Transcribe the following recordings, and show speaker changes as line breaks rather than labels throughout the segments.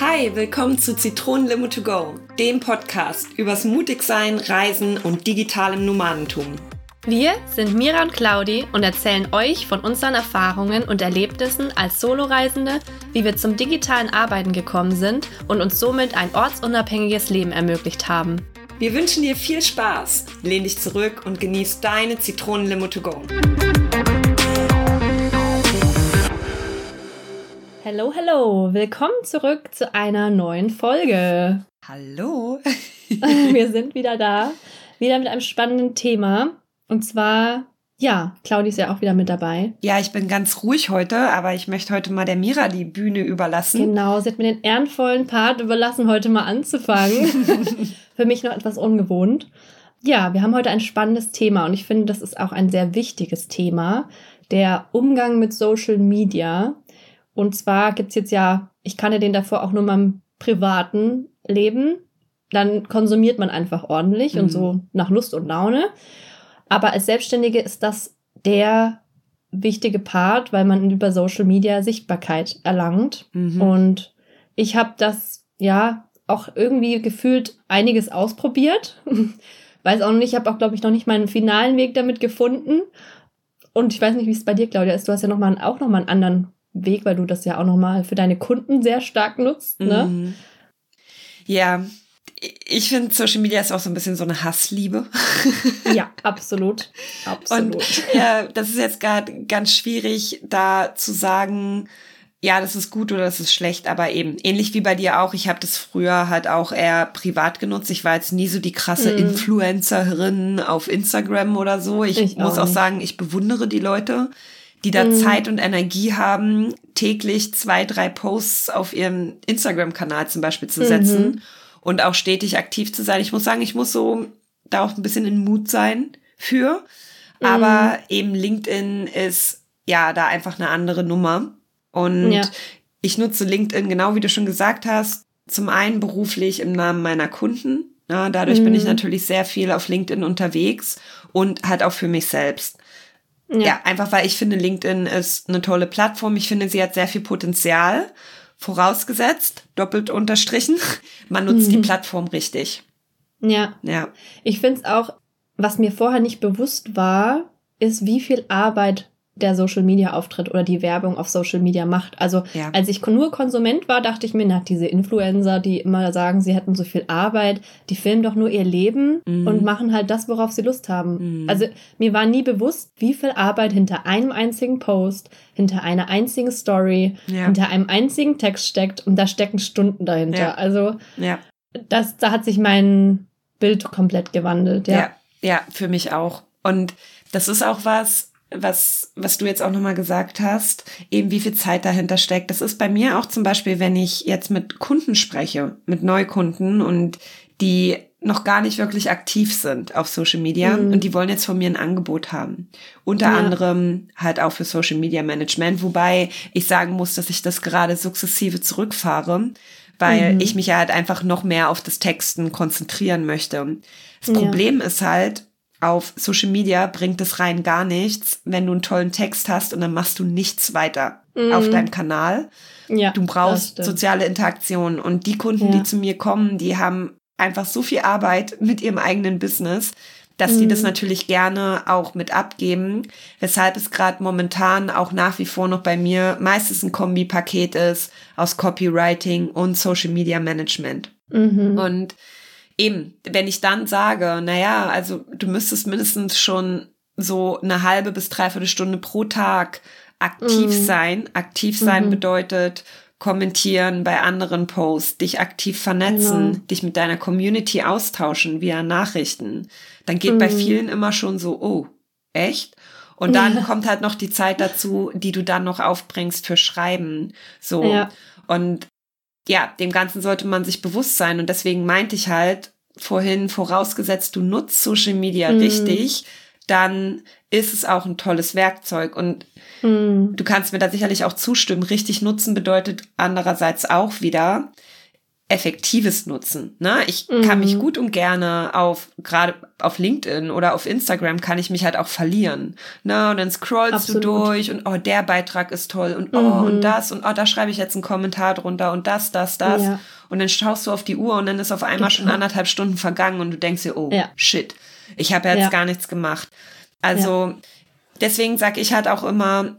Hi, willkommen zu Zitronenlimo to go, dem Podcast übers Mutigsein, Reisen und digitalem Nomadentum.
Wir sind Mira und Claudi und erzählen euch von unseren Erfahrungen und Erlebnissen als Soloreisende, wie wir zum digitalen Arbeiten gekommen sind und uns somit ein ortsunabhängiges Leben ermöglicht haben.
Wir wünschen dir viel Spaß, lehn dich zurück und genieß deine Zitronenlimo to go.
Hallo, hallo, willkommen zurück zu einer neuen Folge.
Hallo.
Wir sind wieder da, wieder mit einem spannenden Thema. Und zwar, ja, Claudi ist ja auch wieder mit dabei.
Ja, ich bin ganz ruhig heute, aber ich möchte heute mal der Mira die Bühne überlassen.
Genau, sie hat mir den ehrenvollen Part überlassen, heute mal anzufangen. Für mich noch etwas ungewohnt. Ja, wir haben heute ein spannendes Thema und ich finde, das ist auch ein sehr wichtiges Thema. Der Umgang mit Social Media. Und zwar gibt's jetzt ja, ich kannte den davor auch nur mal im privaten Leben. Dann konsumiert man einfach ordentlich mhm. und so nach Lust und Laune. Aber als Selbstständige ist das der wichtige Part, weil man über Social Media Sichtbarkeit erlangt. Mhm. Und ich habe das ja auch irgendwie gefühlt einiges ausprobiert. weiß auch nicht, ich habe auch, glaube ich, noch nicht meinen finalen Weg damit gefunden. Und ich weiß nicht, wie es bei dir, Claudia, ist. Du hast ja noch mal, auch nochmal einen anderen Weg, weil du das ja auch nochmal für deine Kunden sehr stark nutzt. Ne?
Mhm. Ja, ich finde, Social Media ist auch so ein bisschen so eine Hassliebe.
Ja, absolut. Absolut.
Und ja, das ist jetzt gerade ganz schwierig, da zu sagen, ja, das ist gut oder das ist schlecht, aber eben ähnlich wie bei dir auch. Ich habe das früher halt auch eher privat genutzt. Ich war jetzt nie so die krasse mm. Influencerin auf Instagram oder so. Ich, ich muss auch, auch sagen, ich bewundere die Leute, die da mm. Zeit und Energie haben, täglich zwei, drei Posts auf ihrem Instagram-Kanal zum Beispiel zu setzen mhm. und auch stetig aktiv zu sein. Ich muss sagen, ich muss so da auch ein bisschen in Mut sein für. Aber eben LinkedIn ist ja da einfach eine andere Nummer. Und ja. ich nutze LinkedIn, genau wie du schon gesagt hast, zum einen beruflich im Namen meiner Kunden. Ja, dadurch mhm. bin ich mhm. natürlich sehr viel auf LinkedIn unterwegs und halt auch für mich selbst. Ja. ja, einfach weil ich finde, LinkedIn ist eine tolle Plattform. Ich finde, sie hat sehr viel Potenzial. Vorausgesetzt, doppelt unterstrichen, man nutzt mhm. die Plattform richtig.
Ja. Ja. Ich finde es auch, was mir vorher nicht bewusst war, ist, wie viel Arbeit der Social Media Auftritt oder die Werbung auf Social Media macht. Also ja. als ich nur Konsument war, dachte ich mir, na, diese Influencer, die immer sagen, sie hätten so viel Arbeit, die filmen doch nur ihr Leben mhm. und machen halt das, worauf sie Lust haben. Mhm. Also mir war nie bewusst, wie viel Arbeit hinter einem einzigen Post, hinter einer einzigen Story, ja. hinter einem einzigen Text steckt und da stecken Stunden dahinter. Ja. Also das, da hat sich mein Bild komplett gewandelt.
Ja. ja, ja, für mich auch. Und das ist auch was, was, was du jetzt auch nochmal gesagt hast, eben wie viel Zeit dahinter steckt. Das ist bei mir auch zum Beispiel, wenn ich jetzt mit Kunden spreche, mit Neukunden und die noch gar nicht wirklich aktiv sind auf Social Media mhm. und die wollen jetzt von mir ein Angebot haben. Unter ja. anderem halt auch für Social Media Management, wobei ich sagen muss, dass ich das gerade sukzessive zurückfahre, weil mhm. ich mich ja halt einfach noch mehr auf das Texten konzentrieren möchte. Das ja. Problem ist halt, auf Social Media bringt es rein gar nichts, wenn du einen tollen Text hast und dann machst du nichts weiter mm. auf deinem Kanal. Ja, du brauchst soziale Interaktion und die Kunden, ja. die zu mir kommen, die haben einfach so viel Arbeit mit ihrem eigenen Business, dass mm. die das mhm. natürlich gerne auch mit abgeben, weshalb es gerade momentan auch nach wie vor noch bei mir meistens ein Kombi-Paket ist aus Copywriting und Social Media Management. Mhm. Und eben, wenn ich dann sage, naja, also du müsstest mindestens schon so eine halbe bis dreiviertel Stunde pro Tag aktiv mhm. sein. Aktiv sein mhm. bedeutet kommentieren bei anderen Posts, dich aktiv vernetzen, genau. dich mit deiner Community austauschen via Nachrichten. Dann geht mhm. bei vielen immer schon so, oh, echt? Und dann ja. kommt halt noch die Zeit dazu, die du dann noch aufbringst für Schreiben. So. Ja. Und ja, dem Ganzen sollte man sich bewusst sein. Und deswegen meinte ich halt vorhin, vorausgesetzt, du nutzt Social Media mhm. richtig, dann ist es auch ein tolles Werkzeug. Und mhm. du kannst mir da sicherlich auch zustimmen. Richtig nutzen bedeutet andererseits auch wieder, effektives Nutzen. Ne? Ich mhm. kann mich gut und gerne auf, gerade auf LinkedIn oder auf Instagram kann ich mich halt auch verlieren. Ne? Und dann scrollst Absolut. du durch und oh, der Beitrag ist toll und oh, mhm. und das und oh, da schreibe ich jetzt einen Kommentar drunter und das, das, das. Ja. Und dann schaust du auf die Uhr und dann ist auf einmal schon anderthalb Stunden vergangen und du denkst dir, oh, ja. shit, ich habe jetzt ja. gar nichts gemacht. Also deswegen sage ich halt auch immer,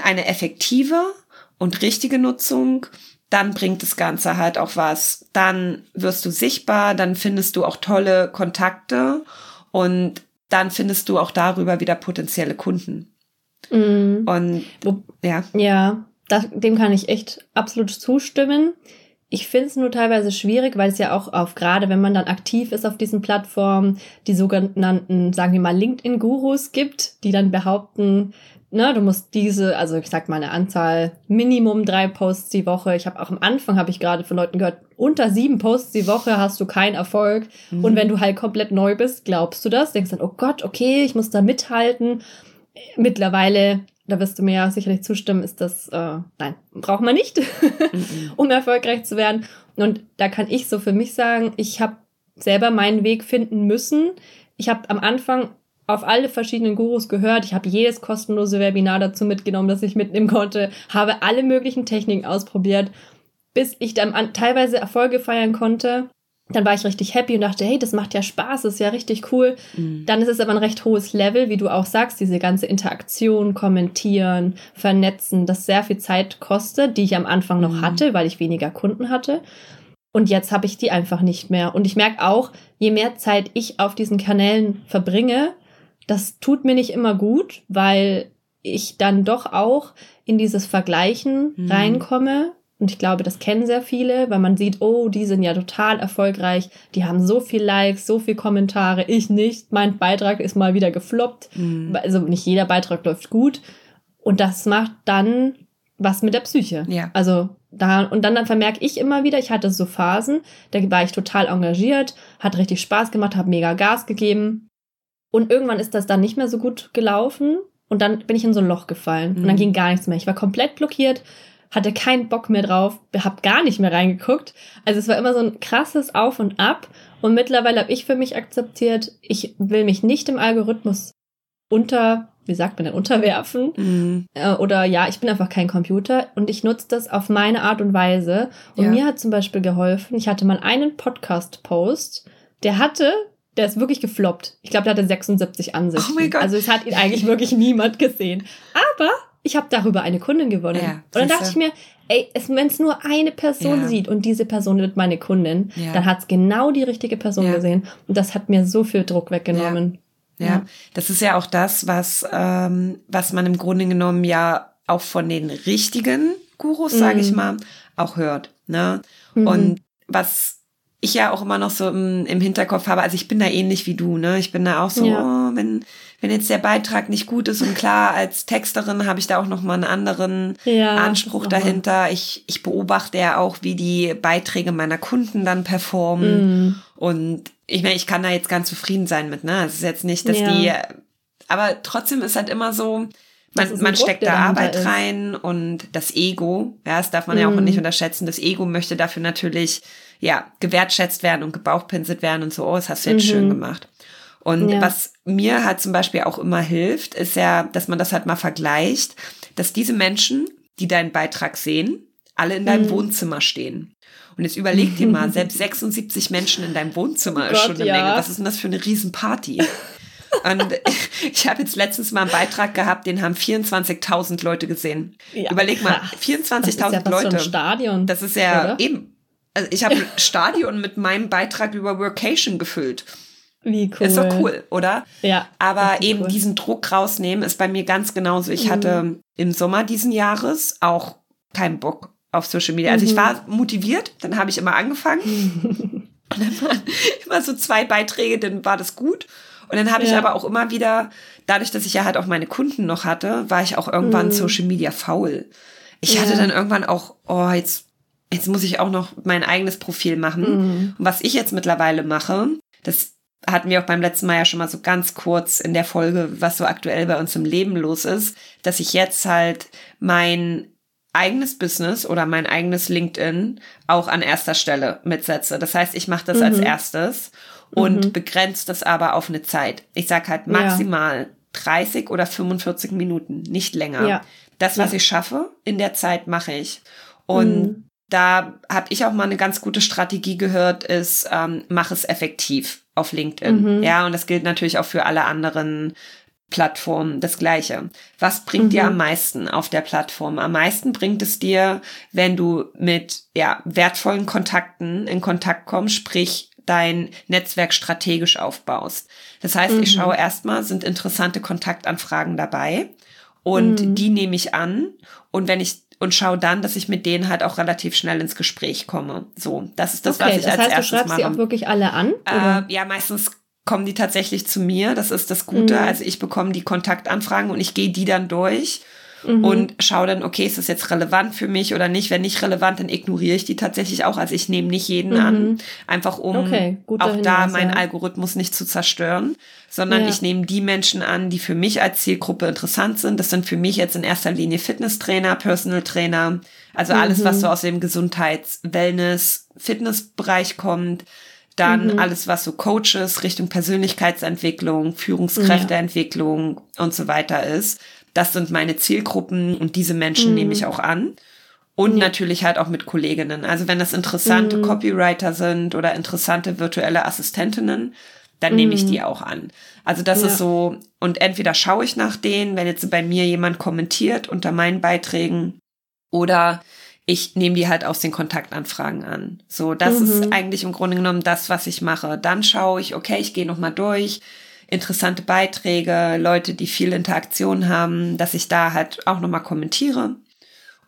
eine effektive und richtige Nutzung dann bringt das Ganze halt auch was. Dann wirst du sichtbar, dann findest du auch tolle Kontakte und dann findest du auch darüber wieder potenzielle Kunden.
Mhm. Und ja. Ja, das, dem kann ich echt absolut zustimmen. Ich finde es nur teilweise schwierig, weil es ja auch auf, gerade wenn man dann aktiv ist auf diesen Plattformen, die sogenannten, sagen wir mal, LinkedIn-Gurus gibt, die dann behaupten, ne, du musst diese, also ich sag mal eine Anzahl, Minimum drei Posts die Woche. Ich habe auch am Anfang, habe ich gerade von Leuten gehört, unter sieben Posts die Woche hast du keinen Erfolg. Mhm. Und wenn du halt komplett neu bist, glaubst du das, denkst dann, oh Gott, okay, ich muss da mithalten. Mittlerweile, da wirst du mir ja sicherlich zustimmen, ist das, äh, nein, braucht man nicht, mhm. um erfolgreich zu werden. Und da kann ich so für mich sagen, ich habe selber meinen Weg finden müssen. Ich habe am Anfang auf alle verschiedenen Gurus gehört. Ich habe jedes kostenlose Webinar dazu mitgenommen, das ich mitnehmen konnte, habe alle möglichen Techniken ausprobiert, bis ich dann an, teilweise Erfolge feiern konnte. Dann war ich richtig happy und dachte, hey, das macht ja Spaß, das ist ja richtig cool. Mhm. Dann ist es aber ein recht hohes Level, wie du auch sagst, diese ganze Interaktion, kommentieren, vernetzen, das sehr viel Zeit kostet, die ich am Anfang noch mhm. hatte, weil ich weniger Kunden hatte. Und jetzt habe ich die einfach nicht mehr. Und ich merke auch, je mehr Zeit ich auf diesen Kanälen verbringe, das tut mir nicht immer gut, weil ich dann doch auch in dieses Vergleichen mhm. reinkomme. Und ich glaube, das kennen sehr viele, weil man sieht, oh, die sind ja total erfolgreich, die haben so viel Likes, so viel Kommentare, ich nicht, mein Beitrag ist mal wieder gefloppt. Mhm. Also nicht jeder Beitrag läuft gut. Und das macht dann was mit der Psyche. Ja. Also da, und dann, dann vermerke ich immer wieder, ich hatte so Phasen, da war ich total engagiert, hat richtig Spaß gemacht, habe mega Gas gegeben. Und irgendwann ist das dann nicht mehr so gut gelaufen und dann bin ich in so ein Loch gefallen mhm. und dann mhm. ging gar nichts mehr. Ich war komplett blockiert, hatte keinen Bock mehr drauf, hab gar nicht mehr reingeguckt. Also es war immer so ein krasses Auf und Ab und mittlerweile habe ich für mich akzeptiert, ich will mich nicht im Algorithmus unter, wie sagt man denn, unterwerfen. Mhm. Äh, oder ja, ich bin einfach kein Computer und ich nutze das auf meine Art und Weise. Und ja. mir hat zum Beispiel geholfen, ich hatte mal einen Podcast-Post, der hatte der ist wirklich gefloppt. Ich glaube, der hatte 76 Ansichten. Oh mein Gott. Also es hat ihn eigentlich wirklich niemand gesehen. Aber ich habe darüber eine Kundin gewonnen. Ja, und dann dachte ich mir, ey, wenn es nur eine Person ja. sieht und diese Person wird meine Kundin, ja. dann hat es genau die richtige Person gesehen. Und das hat mir so viel Druck weggenommen.
Ja, das ist ja auch das, was, ähm, was man im Grunde genommen ja auch von den richtigen Gurus, mhm. sage ich mal, auch hört. Ne? Mhm. Und was ich ja auch immer noch so im, im, Hinterkopf habe, also ich bin da ähnlich wie du, ne? Ich bin da auch so, ja. oh, wenn, wenn jetzt der Beitrag nicht gut ist und klar, als Texterin habe ich da auch noch mal einen anderen ja, Anspruch dahinter. Ich, ich beobachte ja auch, wie die Beiträge meiner Kunden dann performen. Mm. Und ich meine, ich kann da jetzt ganz zufrieden sein mit, ne? Es ist jetzt nicht, dass ja. die, aber trotzdem ist halt immer so, man, man steckt da Arbeit ist. rein und das Ego, ja, das darf man mm. ja auch nicht unterschätzen. Das Ego möchte dafür natürlich ja, gewertschätzt werden und gebauchpinselt werden und so, oh, das hast du jetzt mhm. schön gemacht. Und ja. was mir halt zum Beispiel auch immer hilft, ist ja, dass man das halt mal vergleicht, dass diese Menschen, die deinen Beitrag sehen, alle in deinem mhm. Wohnzimmer stehen. Und jetzt überleg dir mal, selbst 76 Menschen in deinem Wohnzimmer oh ist Gott, schon eine ja. Menge. Was ist denn das für eine Riesenparty? Und ich habe jetzt letztens mal einen Beitrag gehabt, den haben 24.000 Leute gesehen. Ja, Überleg mal, 24.000 ja Leute. So Stadion, das ist ja oder? eben also ich habe Stadion mit meinem Beitrag über Workation gefüllt. Wie cool. Ist doch cool, oder? Ja. Aber eben cool. diesen Druck rausnehmen ist bei mir ganz genauso. Ich mhm. hatte im Sommer diesen Jahres auch keinen Bock auf Social Media. Also mhm. ich war motiviert, dann habe ich immer angefangen. und dann waren immer so zwei Beiträge, dann war das gut. Und dann habe ja. ich aber auch immer wieder, dadurch, dass ich ja halt auch meine Kunden noch hatte, war ich auch irgendwann mhm. Social Media faul. Ich ja. hatte dann irgendwann auch, oh, jetzt jetzt muss ich auch noch mein eigenes Profil machen. Mhm. Und was ich jetzt mittlerweile mache, das hatten wir auch beim letzten Mal ja schon mal so ganz kurz in der Folge, was so aktuell bei uns im Leben los ist, dass ich jetzt halt mein eigenes Business oder mein eigenes LinkedIn auch an erster Stelle mitsetze. Das heißt, ich mache das mhm. als erstes und mhm. begrenze das aber auf eine Zeit. Ich sage halt maximal ja. 30 oder 45 Minuten, nicht länger. Ja. Das, was ja. ich schaffe, in der Zeit mache ich. Und mhm. Da habe ich auch mal eine ganz gute Strategie gehört, ist, ähm, mach es effektiv auf LinkedIn. Mhm. Ja, und das gilt natürlich auch für alle anderen Plattform das Gleiche. Was bringt mhm. dir am meisten auf der Plattform? Am meisten bringt es dir, wenn du mit ja, wertvollen Kontakten in Kontakt kommst, sprich dein Netzwerk strategisch aufbaust. Das heißt, mhm. ich schaue erstmal, sind interessante Kontaktanfragen dabei und mhm. die nehme ich an und wenn ich und schaue dann, dass ich mit denen halt auch relativ schnell ins Gespräch komme. So, das ist das, okay, was ich das als heißt, erstes mache.
Du schreibst mache. sie auch wirklich alle an?
Äh, ja, meistens kommen die tatsächlich zu mir. Das ist das Gute. Mhm. Also ich bekomme die Kontaktanfragen und ich gehe die dann durch mhm. und schaue dann, okay, ist das jetzt relevant für mich oder nicht? Wenn nicht relevant, dann ignoriere ich die tatsächlich auch. Also ich nehme nicht jeden mhm. an, einfach um okay, auch Hinweis, da meinen ja. Algorithmus nicht zu zerstören, sondern ja. ich nehme die Menschen an, die für mich als Zielgruppe interessant sind. Das sind für mich jetzt in erster Linie Fitnesstrainer, Personal Trainer, also alles, was mhm. so aus dem Gesundheits-, Wellness-, Fitnessbereich kommt dann mhm. alles, was so Coaches Richtung Persönlichkeitsentwicklung, Führungskräfteentwicklung ja. und so weiter ist. Das sind meine Zielgruppen und diese Menschen mhm. nehme ich auch an. Und ja. natürlich halt auch mit Kolleginnen. Also wenn das interessante mhm. Copywriter sind oder interessante virtuelle Assistentinnen, dann nehme ich die mhm. auch an. Also das ja. ist so, und entweder schaue ich nach denen, wenn jetzt bei mir jemand kommentiert unter meinen Beiträgen, oder ich nehme die halt aus den Kontaktanfragen an. So, das mhm. ist eigentlich im Grunde genommen das, was ich mache. Dann schaue ich, okay, ich gehe noch mal durch, interessante Beiträge, Leute, die viel Interaktion haben, dass ich da halt auch noch mal kommentiere.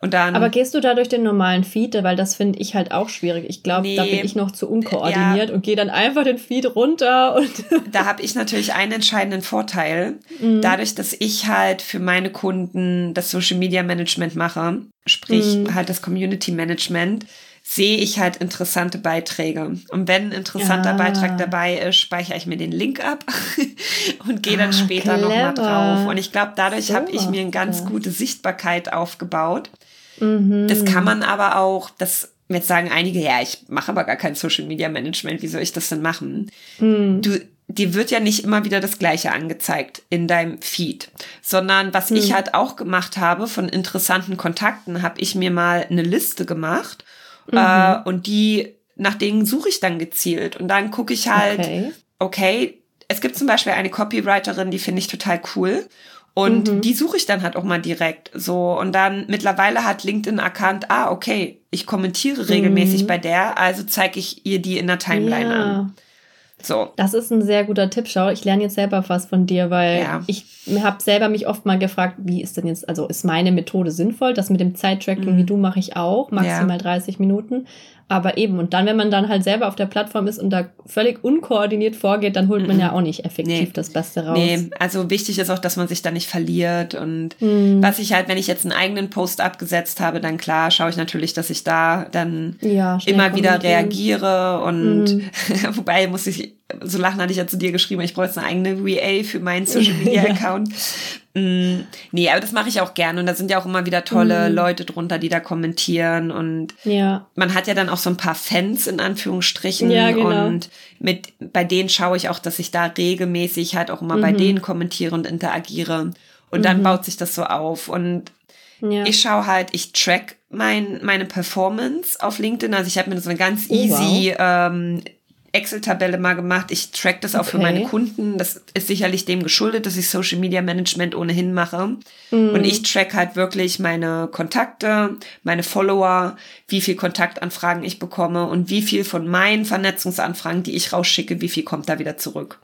Und dann,
Aber gehst du da durch den normalen Feed? Weil das finde ich halt auch schwierig. Ich glaube, nee, da bin ich noch zu unkoordiniert ja, und gehe dann einfach den Feed runter. Und
da habe ich natürlich einen entscheidenden Vorteil. Mhm. Dadurch, dass ich halt für meine Kunden das Social Media Management mache, sprich mhm. halt das Community Management, sehe ich halt interessante Beiträge. Und wenn ein interessanter ah. Beitrag dabei ist, speichere ich mir den Link ab und gehe dann ah, später nochmal drauf. Und ich glaube, dadurch so habe ich mir eine ganz gute Sichtbarkeit aufgebaut. Mhm. Das kann man aber auch, das jetzt sagen einige, ja, ich mache aber gar kein Social Media Management, wie soll ich das denn machen? Mhm. Du, dir wird ja nicht immer wieder das Gleiche angezeigt in deinem Feed, sondern was mhm. ich halt auch gemacht habe von interessanten Kontakten, habe ich mir mal eine Liste gemacht mhm. äh, und die, nach denen suche ich dann gezielt und dann gucke ich halt, okay. okay, es gibt zum Beispiel eine Copywriterin, die finde ich total cool und mhm. die suche ich dann halt auch mal direkt so. Und dann mittlerweile hat LinkedIn erkannt, ah, okay, ich kommentiere regelmäßig mhm. bei der, also zeige ich ihr die in der Timeline ja. an.
So. Das ist ein sehr guter Tipp. Schau, ich lerne jetzt selber was von dir, weil ja. ich habe selber mich oft mal gefragt, wie ist denn jetzt, also ist meine Methode sinnvoll? Das mit dem Zeittracking, mhm. wie du, mache ich auch, maximal ja. 30 Minuten. Aber eben, und dann, wenn man dann halt selber auf der Plattform ist und da völlig unkoordiniert vorgeht, dann holt man ja auch nicht effektiv nee. das Beste raus. Nee,
also wichtig ist auch, dass man sich da nicht verliert. Und mhm. was ich halt, wenn ich jetzt einen eigenen Post abgesetzt habe, dann klar, schaue ich natürlich, dass ich da dann ja, immer wieder reagiere. Und mhm. wobei muss ich, so lachen hatte ich ja zu dir geschrieben, ich brauche jetzt eine eigene VA für meinen Social Media Account. ja. Mm, nee, aber das mache ich auch gerne und da sind ja auch immer wieder tolle mm. Leute drunter, die da kommentieren und ja. man hat ja dann auch so ein paar Fans in Anführungsstrichen ja, genau. und mit bei denen schaue ich auch, dass ich da regelmäßig halt auch immer mhm. bei denen kommentiere und interagiere und mhm. dann baut sich das so auf und ja. ich schaue halt, ich track mein, meine Performance auf LinkedIn, also ich habe mir so eine ganz oh, easy wow. ähm, Excel-Tabelle mal gemacht. Ich track das auch okay. für meine Kunden. Das ist sicherlich dem geschuldet, dass ich Social Media Management ohnehin mache. Mm. Und ich track halt wirklich meine Kontakte, meine Follower, wie viel Kontaktanfragen ich bekomme und wie viel von meinen Vernetzungsanfragen, die ich rausschicke, wie viel kommt da wieder zurück.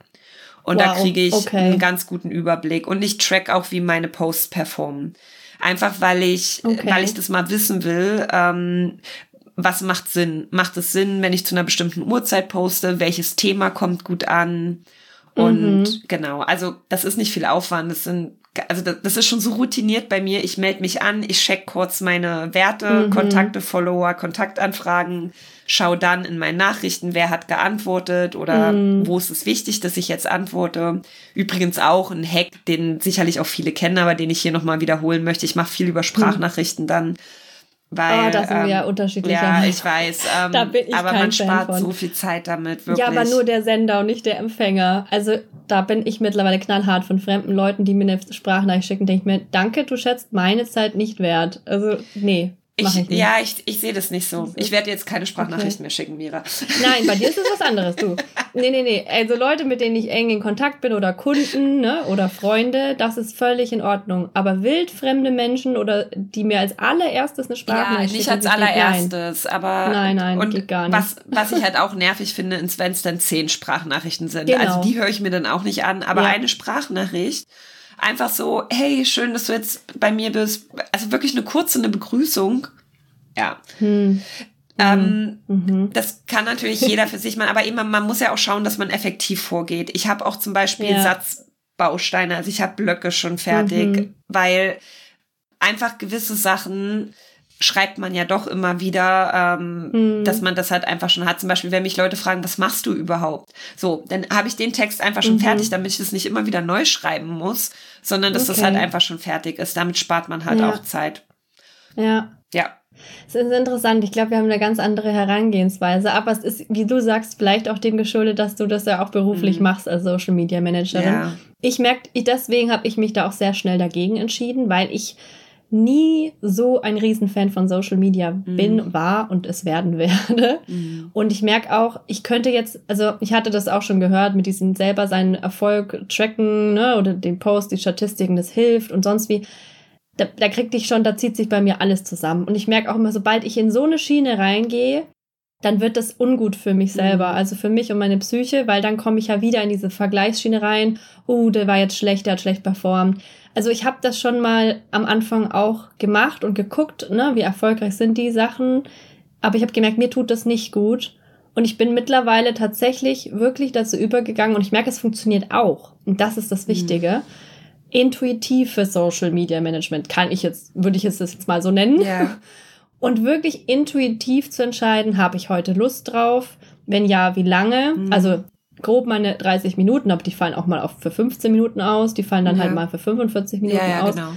Und wow. da kriege ich okay. einen ganz guten Überblick. Und ich track auch, wie meine Posts performen. Einfach weil ich, okay. weil ich das mal wissen will, ähm, was macht Sinn? Macht es Sinn, wenn ich zu einer bestimmten Uhrzeit poste? Welches Thema kommt gut an? Und mhm. genau, also das ist nicht viel Aufwand. Das sind, also das, das, ist schon so routiniert bei mir. Ich melde mich an, ich check kurz meine Werte, mhm. Kontakte, Follower, Kontaktanfragen, schau dann in meinen Nachrichten, wer hat geantwortet oder mhm. wo ist es wichtig, dass ich jetzt antworte. Übrigens auch ein Hack, den sicherlich auch viele kennen, aber den ich hier nochmal wiederholen möchte. Ich mache viel über mhm. Sprachnachrichten dann Weil,
oh, da sind wir ja
ähm,
unterschiedlicher
Ja, ich weiß. Ähm,
Da bin ich
aber
kein
man
Fan
spart
von.
so viel Zeit damit, wirklich.
Ja, aber nur der Sender und nicht der Empfänger. Also da bin ich mittlerweile knallhart von fremden Leuten, die mir eine Sprachnachricht schicken, denke ich mir, danke, du schätzt meine Zeit nicht wert. Also, nee, ich,
ja, ich, ich sehe das nicht so. Ich werde jetzt keine Sprachnachrichten
Okay.
mehr schicken, Mira.
Nein, bei dir ist es was anderes, du. Nee, nee, nee. Also Leute, mit denen ich eng in Kontakt bin oder Kunden ne, oder Freunde, das ist völlig in Ordnung. Aber wildfremde Menschen oder die mir als allererstes eine
Ja,
Sprachnachricht
nicht als
ich nicht- nein.
allererstes, aber
Nein, nein,
und
geht gar nicht.
Was, was ich halt auch nervig finde, ist, wenn es dann zehn Sprachnachrichten sind.
Genau.
Also die höre ich mir dann auch nicht an, aber
Ja.
eine Sprachnachricht, einfach so, hey, schön, dass du jetzt bei mir bist. Also wirklich eine kurze, eine Begrüßung. Ja.
Hm.
Ähm,
Mhm.
das kann natürlich jeder für sich machen, aber eben, man muss ja auch schauen, dass man effektiv vorgeht. Ich habe auch zum Beispiel
Ja.
Satzbausteine, also ich habe Blöcke schon fertig,
Mhm.
weil einfach gewisse Sachen schreibt man ja doch immer wieder, ähm,
Mhm.
dass man das halt einfach schon hat. Zum Beispiel, wenn mich Leute fragen, was machst du überhaupt? So, dann habe ich den Text einfach schon
Mhm.
fertig, damit ich das nicht immer wieder neu schreiben muss, sondern dass das
Okay.
halt einfach schon fertig ist. Damit spart man halt
Ja.
auch Zeit.
Ja.
Ja.
Es ist interessant. Ich glaube, wir haben eine ganz andere Herangehensweise. Aber es ist, wie du sagst, vielleicht auch dem geschuldet, dass du das ja auch beruflich
Mhm.
machst als Social Media Managerin.
Ja.
Ich merke, deswegen habe ich mich da auch sehr schnell dagegen entschieden, weil ich nie so ein Riesenfan von Social Media bin, war und es werden werde.
Mhm.
Und ich merke auch, ich könnte jetzt, also ich hatte das auch schon gehört, mit diesem selber seinen Erfolg tracken, ne, oder den Post, die Statistiken, das hilft und sonst wie. Da, da kriegt ich schon, da zieht sich bei mir alles zusammen. Und ich merke auch immer, sobald ich in so eine Schiene reingehe, dann wird das ungut für mich selber,
Mhm.
also für mich und meine Psyche, weil dann komme ich ja wieder in diese Vergleichsschiene rein. Oh, der war jetzt schlecht, der hat schlecht performt. Also ich habe das schon mal am Anfang auch gemacht und geguckt, ne, wie erfolgreich sind die Sachen. Aber ich habe gemerkt, mir tut das nicht gut. Und ich bin mittlerweile tatsächlich wirklich dazu übergegangen und ich merke, es funktioniert auch. Und das ist das Wichtige. Intuitiv für Social Media Management kann ich jetzt, würde ich es jetzt mal so nennen.
Ja.
Und wirklich intuitiv zu entscheiden, habe ich heute Lust drauf? Wenn ja, wie lange?
Mhm.
Also grob meine 30 Minuten, aber die fallen auch mal auf für 15 Minuten aus, die fallen dann
Ja.
halt mal für 45 Minuten
Ja, ja,
aus.
genau.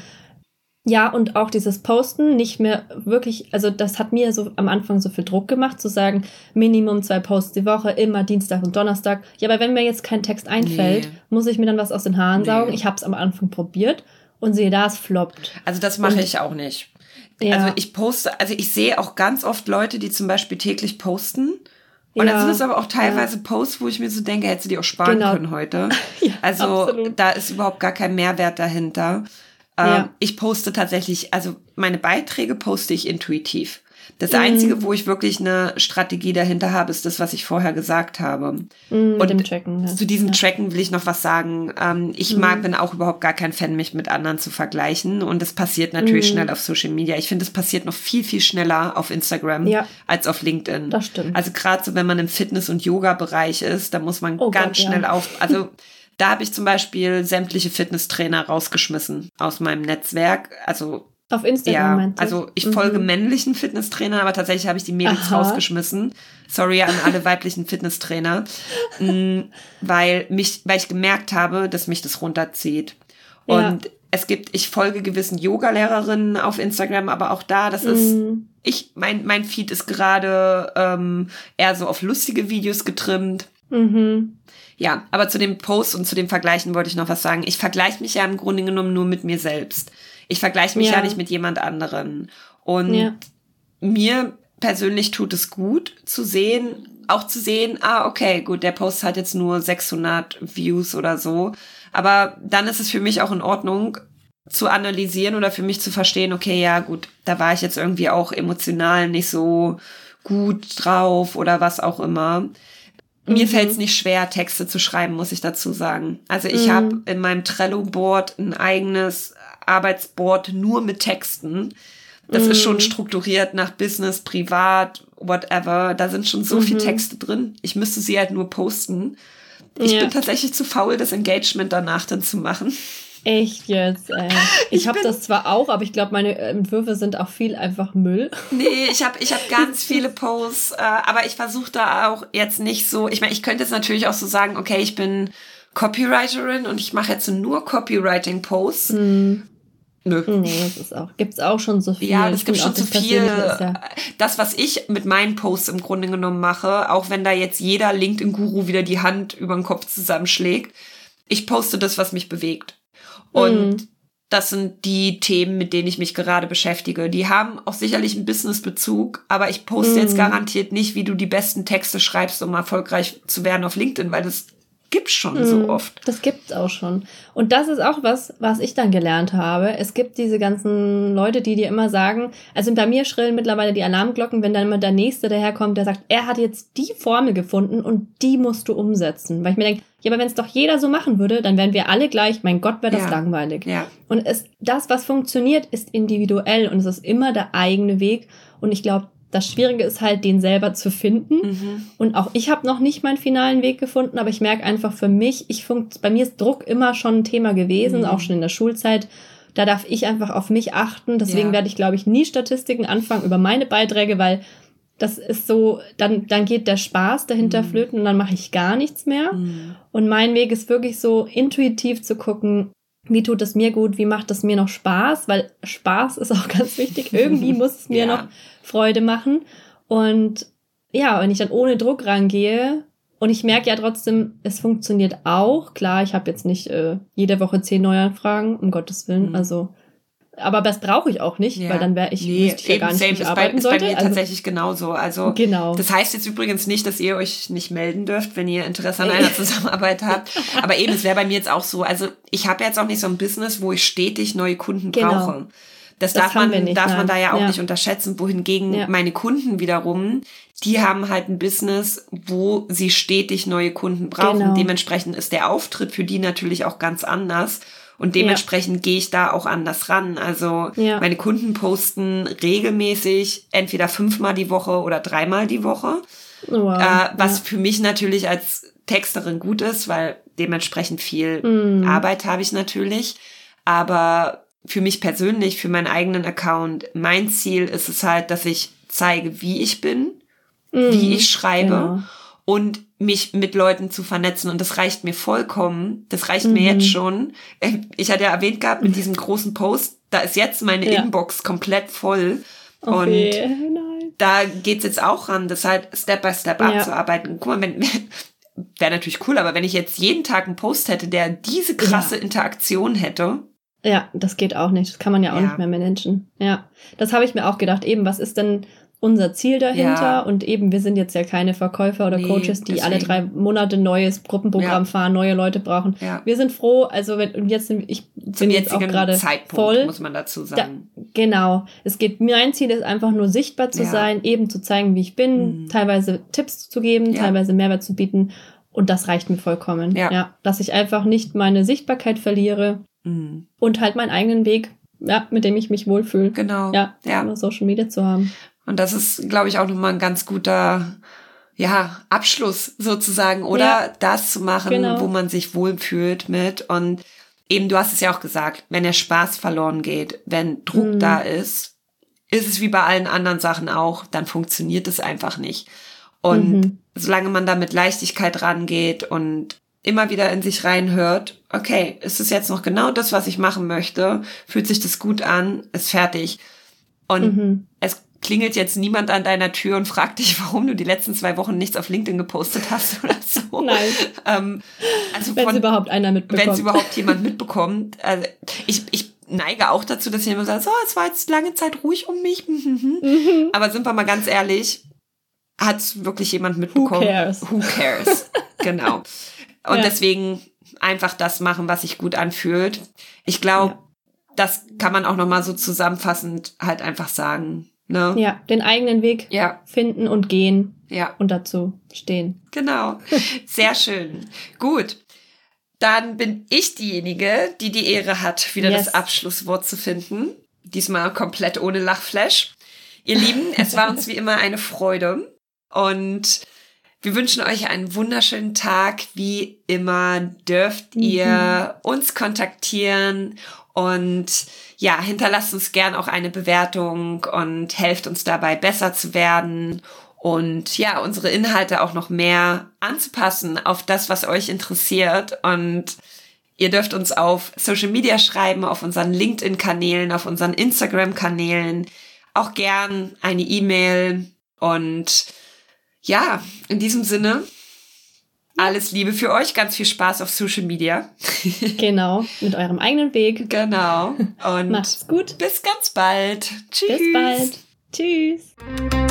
Ja, und auch dieses Posten nicht mehr wirklich, also das hat mir so am Anfang so viel Druck gemacht, zu sagen, Minimum zwei Posts die Woche, immer Dienstag und Donnerstag. Ja, aber wenn mir jetzt kein Text einfällt,
Nee.
muss ich mir dann was aus den Haaren
Nee.
saugen. Ich habe es am Anfang probiert und sehe da, es floppt.
Also das mache
Und-
ich auch nicht.
Ja.
Also ich poste, also ich sehe auch ganz oft Leute, die zum Beispiel täglich posten. Und
Ja,
dann sind es aber auch teilweise Posts, wo ich mir so denke, hätte sie die auch sparen
Genau.
können heute.
Ja,
Also
absolut.
da ist überhaupt gar kein Mehrwert dahinter. Ähm,
Ja.
Ich poste tatsächlich, also meine Beiträge poste ich intuitiv. Das
Mhm.
Einzige, wo ich wirklich eine Strategie dahinter habe, ist das, was ich vorher gesagt habe.
Mm,
Und
Tracken. Ja.
Zu diesem
ja.
Tracken will ich noch was sagen. Ähm, ich
Mhm.
mag, bin auch überhaupt gar kein Fan, mich mit anderen zu vergleichen. Und das passiert natürlich
Mhm.
schnell auf Social Media. Ich finde, es passiert noch viel, viel schneller auf Instagram
Ja.
als auf LinkedIn.
Das stimmt.
Also gerade so, wenn man im Fitness- und Yoga-Bereich ist, da muss man
Oh
ganz
Gott, ja.
schnell auf. Also da habe ich zum Beispiel sämtliche Fitnesstrainer rausgeschmissen aus meinem Netzwerk. Also
Auf Instagram
ja, also ich
Mhm.
folge männlichen Fitnesstrainern, aber tatsächlich habe ich die Mädels
Aha.
rausgeschmissen. Sorry an alle weiblichen Fitnesstrainer, Mm, weil mich, weil ich gemerkt habe, dass mich das runterzieht.
Ja.
Und es gibt, ich folge gewissen Yoga-Lehrerinnen auf Instagram, aber auch da, das ist,
Mm,
ich, mein, mein Feed ist gerade ähm, eher so auf lustige Videos getrimmt.
Mhm.
Ja, aber zu dem Post und zu dem Vergleichen wollte ich noch was sagen. Ich vergleiche mich ja im Grunde genommen nur mit mir selbst. Ich vergleiche mich ja,
Ja.
nicht mit jemand anderen. Und
Ja.
mir persönlich tut es gut zu sehen, auch zu sehen, ah, okay, gut, der Post hat jetzt nur 600 Views oder so. Aber dann ist es für mich auch in Ordnung, zu analysieren oder für mich zu verstehen, okay, ja, gut, da war ich jetzt irgendwie auch emotional nicht so gut drauf oder was auch immer. Mir
Mhm.
fällt es nicht schwer, Texte zu schreiben, muss ich dazu sagen. Also ich
Mhm.
habe in meinem Trello-Board ein eigenes Arbeitsboard nur mit Texten. Das ist schon
Mhm.
strukturiert nach Business, privat, whatever. Da sind schon so viel
Mhm.
Texte drin. Ich müsste sie halt nur posten. Ich
Ja.
bin tatsächlich zu faul, das Engagement danach dann zu machen.
Echt jetzt, ey. Ich,
Ich
habe das zwar auch, aber ich glaube, meine äh, Entwürfe sind auch viel einfach Müll.
Nee, ich habe ich hab ganz viele Posts, äh, aber ich versuche da auch jetzt nicht so, ich meine, ich könnte jetzt natürlich auch so sagen, okay, ich bin Copywriterin und ich mache jetzt nur Copywriting-Posts.
Hm.
Nö.
Nee, es ist auch, gibt's auch schon so viel.
Ja, das gibt schon zu
das
viel.
Ja-
Das, was ich mit meinen Posts im Grunde genommen mache, auch wenn da jetzt jeder LinkedIn-Guru wieder die Hand über den Kopf zusammenschlägt, ich poste das, was mich bewegt. Und
Mhm.
das sind die Themen, mit denen ich mich gerade beschäftige. Die haben auch sicherlich einen Business-Bezug, aber ich poste jetzt
Mhm.
garantiert nicht, wie du die besten Texte schreibst, um erfolgreich zu werden auf LinkedIn, weil das gibt's schon so
Mm,
oft.
Das gibt's auch schon. Und das ist auch was, was ich dann gelernt habe. Es gibt diese ganzen Leute, die dir immer sagen, also bei mir schrillen mittlerweile die Alarmglocken, wenn dann immer der Nächste daherkommt, der sagt, er hat jetzt die Formel gefunden und die musst du umsetzen. Weil ich mir denke, ja, aber wenn es doch jeder so machen würde, dann wären wir alle gleich, mein Gott, wäre das
Ja.
langweilig.
Ja.
Und es, das, was funktioniert, ist individuell und es ist immer der eigene Weg. Und ich glaube, das Schwierige ist halt, den selber zu finden.
Mhm.
Und auch ich habe noch nicht meinen finalen Weg gefunden, aber ich merke einfach für mich, ich funkt, bei mir ist Druck immer schon ein Thema gewesen,
Mhm.
auch schon in der Schulzeit. Da darf ich einfach auf mich achten. Deswegen
Ja.
werde ich, glaube ich, nie Statistiken anfangen über meine Beiträge, weil das ist so, dann, dann geht der Spaß dahinter
Mhm.
flöten und dann mache ich gar nichts mehr.
Mhm.
Und mein Weg ist wirklich so intuitiv zu gucken, wie tut es mir gut, wie macht es mir noch Spaß, weil Spaß ist auch ganz wichtig. Irgendwie muss es mir
Ja.
noch Freude machen. Und ja, wenn ich dann ohne Druck rangehe und ich merke ja trotzdem, es funktioniert auch. Klar, ich habe jetzt nicht äh, jede Woche zehn Neuanfragen, um Gottes Willen.
Mhm.
Also, aber das brauche ich auch nicht,
Ja.
weil dann wäre ich,
nee,
ich ja gar nicht, ich
ist bei,
arbeiten
ist bei
sollte.
mir
Also,
tatsächlich genauso. Also
genau.
Das heißt jetzt übrigens nicht, dass ihr euch nicht melden dürft, wenn ihr Interesse an einer Zusammenarbeit habt. Aber eben, es wäre bei mir jetzt auch so. Also ich habe jetzt auch nicht so ein Business, wo ich stetig neue Kunden
Genau.
brauche. Das,
Das
darf man,
nicht,
darf man da ja auch
Ja.
nicht unterschätzen. Wohingegen
Ja.
meine Kunden wiederum, die haben halt ein Business, wo sie stetig neue Kunden brauchen.
Genau.
Dementsprechend ist der Auftritt für die natürlich auch ganz anders. Und dementsprechend gehe ich da auch anders ran. Also
Ja.
meine Kunden posten regelmäßig entweder fünfmal die Woche oder dreimal die Woche.
Wow.
Äh, was
ja.
für mich natürlich als Texterin gut ist, weil dementsprechend viel
Mm.
Arbeit habe ich natürlich. Aber für mich persönlich, für meinen eigenen Account, mein Ziel ist es halt, dass ich zeige, wie ich bin, wie
Mhm.
ich schreibe
Genau.
und mich mit Leuten zu vernetzen. Und das reicht mir vollkommen. Das reicht mir
Mhm.
jetzt schon. Äh, Ich hatte ja erwähnt gehabt mit diesem großen Post, da ist jetzt meine
Ja.
Inbox komplett voll. und
Okay, nein.
da geht's jetzt auch ran, das halt Step by Step
Ja.
abzuarbeiten. Guck mal, wenn, wäre natürlich cool, aber wenn ich jetzt jeden Tag einen Post hätte, der diese krasse Interaktion hätte,
Ja, das geht auch nicht. Das kann man ja auch
Ja.
nicht mehr managen. Ja, das habe ich mir auch gedacht. Eben, was ist denn unser Ziel dahinter?
Ja.
Und eben, wir sind jetzt ja keine Verkäufer oder
Nee,
Coaches, die alle
deswegen.
drei Monate neues Gruppenprogramm
Ja.
fahren, neue Leute brauchen.
ja,
Wir sind froh, also wenn, und jetzt sind, ich
zum
bin jetzt auch gerade voll.
muss man dazu sagen.
Genau. Es geht, mein Ziel ist einfach nur sichtbar zu
Ja.
sein, eben zu zeigen, wie ich bin,
Mhm.
teilweise Tipps zu geben,
Ja.
teilweise Mehrwert zu bieten. Und das reicht mir vollkommen.
Ja.
Dass ich einfach nicht meine Sichtbarkeit verliere
Mhm.
und halt meinen eigenen Weg, ja, mit dem ich mich wohlfühle.
Genau.
Ja,
ja.
über Social Media zu haben.
Und das ist, glaube ich, auch nochmal ein ganz guter, ja, Abschluss sozusagen, oder
Ja.
das zu machen,
Genau.
wo man sich wohlfühlt mit. Und eben, du hast es ja auch gesagt, wenn der Spaß verloren geht, wenn Druck
Mhm.
da ist, ist es wie bei allen anderen Sachen auch, dann funktioniert es einfach nicht. Und
Mhm.
solange man da mit Leichtigkeit rangeht und immer wieder in sich reinhört, okay, ist es jetzt noch genau das, was ich machen möchte? Fühlt sich das gut an? Ist fertig. Und
Mhm.
es klingelt jetzt niemand an deiner Tür und fragt dich, warum du die letzten zwei Wochen nichts auf LinkedIn gepostet hast oder so.
Nein,
Ähm, also
wenn es überhaupt einer mitbekommt.
wenn es überhaupt jemand mitbekommt. Also ich, ich neige auch dazu, dass jemand sagt, so, es war jetzt lange Zeit ruhig um mich.
Mhm.
Aber sind wir mal ganz ehrlich, hat es wirklich jemand mitbekommen?
cares?
Who cares? genau. Und
Ja.
deswegen einfach das machen, was sich gut anfühlt. Ich glaube, das kann man auch noch mal so zusammenfassend halt einfach sagen. Ne?
Ja, den eigenen Weg
Ja,
finden und gehen
ja,
und dazu stehen.
genau. Sehr schön. Gut. Dann bin ich diejenige, die die Ehre hat, wieder
Yes.
das Abschlusswort zu finden. Diesmal komplett ohne Lachflash. Ihr Lieben, es war uns wie immer eine Freude und wir wünschen euch einen wunderschönen Tag. Wie immer dürft ihr uns kontaktieren und ja, hinterlasst uns gern auch eine Bewertung und helft uns dabei, besser zu werden und ja, unsere Inhalte auch noch mehr anzupassen auf das, was euch interessiert. Und Ihr dürft uns auf Social Media schreiben, auf unseren LinkedIn-Kanälen, auf unseren Instagram-Kanälen, auch gern eine E-Mail. Und ja, in diesem Sinne, alles Liebe für euch, ganz viel Spaß auf Social Media.
genau, mit eurem eigenen Weg.
Genau.
Und Macht's gut.
Bis ganz bald.
Tschüss. Bis bald. Tschüss.